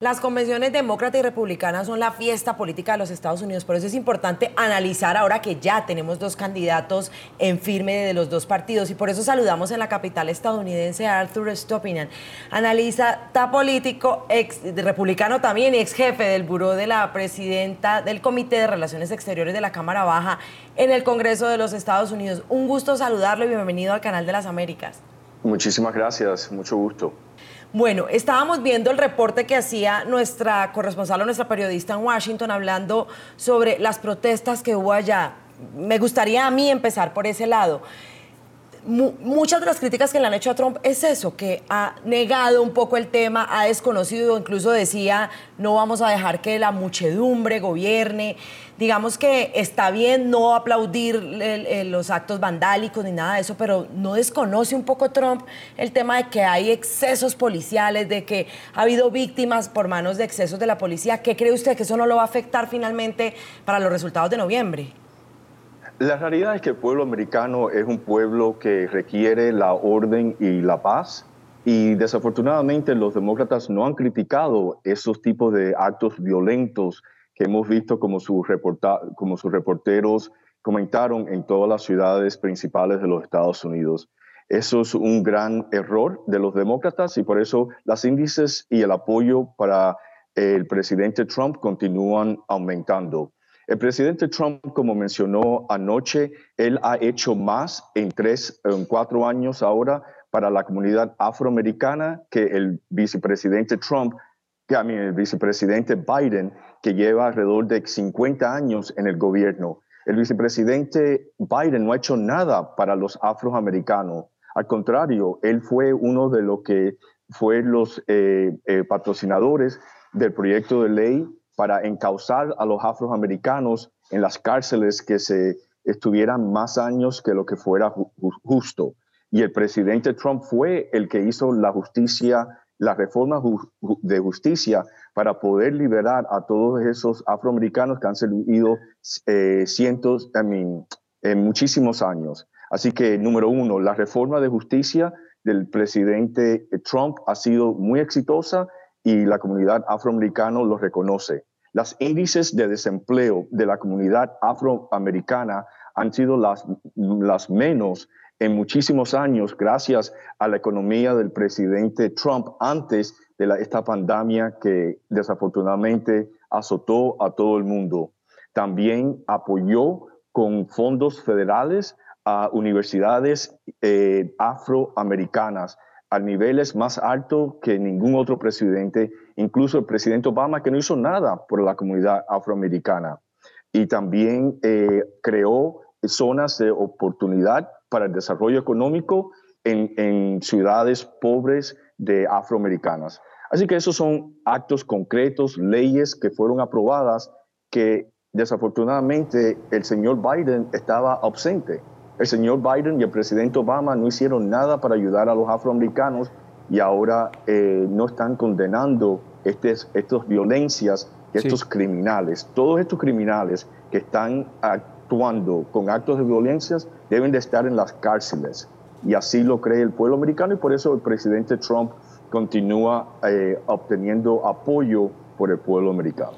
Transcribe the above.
Las convenciones demócrata y republicana son la fiesta política de los Estados Unidos, por eso es importante analizar ahora que ya tenemos dos candidatos en firme de los dos partidos y por eso saludamos en la capital estadounidense a Arthur Stopinian, analista político, ex republicano también y ex jefe del buró de la presidenta del Comité de Relaciones Exteriores de la Cámara Baja en el Congreso de los Estados Unidos. Un gusto saludarlo y bienvenido al canal de las Américas. Muchísimas gracias, mucho gusto. Bueno, estábamos viendo el reporte que hacía nuestra corresponsal o nuestra periodista en Washington hablando sobre las protestas que hubo allá. Me gustaría a mí empezar por ese lado muchas de las críticas que le han hecho a Trump es eso, que ha negado un poco el tema, ha desconocido, incluso decía, no vamos a dejar que la muchedumbre gobierne. Digamos que está bien no aplaudir los actos vandálicos ni nada de eso, pero no desconoce un poco Trump el tema de que hay excesos policiales, de que ha habido víctimas por manos de excesos de la policía. ¿Qué cree usted que eso no lo va a afectar finalmente para los resultados de noviembre? La realidad es que el pueblo americano es un pueblo que requiere la orden y la paz y desafortunadamente los demócratas no han criticado esos tipos de actos violentos que hemos visto como, sus como sus reporteros comentaron en todas las ciudades principales de los Estados Unidos. Eso es un gran error de los demócratas y por eso los índices y el apoyo para el presidente Trump continúan aumentando. El presidente Trump, como mencionó anoche, él ha hecho más en tres, en cuatro años ahora para la comunidad afroamericana que el vicepresidente Trump, que a mí el vicepresidente Biden, que lleva alrededor de 50 años en el gobierno. El vicepresidente Biden no ha hecho nada para los afroamericanos. Al contrario, él fue uno de los que fue los eh, eh, patrocinadores del proyecto de ley para encauzar a los afroamericanos en las cárceles que se estuvieran más años que lo que fuera justo. Y el presidente Trump fue el que hizo la justicia, la reforma de justicia para poder liberar a todos esos afroamericanos que han servido eh, cientos, I en muchísimos años. Así que, número uno, la reforma de justicia del presidente Trump ha sido muy exitosa y la comunidad afroamericana lo reconoce. Los índices de desempleo de la comunidad afroamericana han sido las, las menos en muchísimos años gracias a la economía del presidente Trump antes de esta pandemia que desafortunadamente azotó a todo el mundo. También apoyó con fondos federales a universidades eh, afroamericanas a niveles más altos que ningún otro presidente, incluso el presidente Obama, que no hizo nada por la comunidad afroamericana. Y también eh, creó zonas de oportunidad para el desarrollo económico en, en ciudades pobres de afroamericanas. Así que esos son actos concretos, leyes que fueron aprobadas que desafortunadamente el señor Biden estaba ausente. El señor Biden y el presidente Obama no hicieron nada para ayudar a los afroamericanos y ahora eh, no están condenando estas violencias, estos criminales. Todos estos criminales que están actuando con actos de violencia deben de estar en las cárceles. Y así lo cree el pueblo americano y por eso el presidente Trump continúa eh, obteniendo apoyo por el pueblo americano.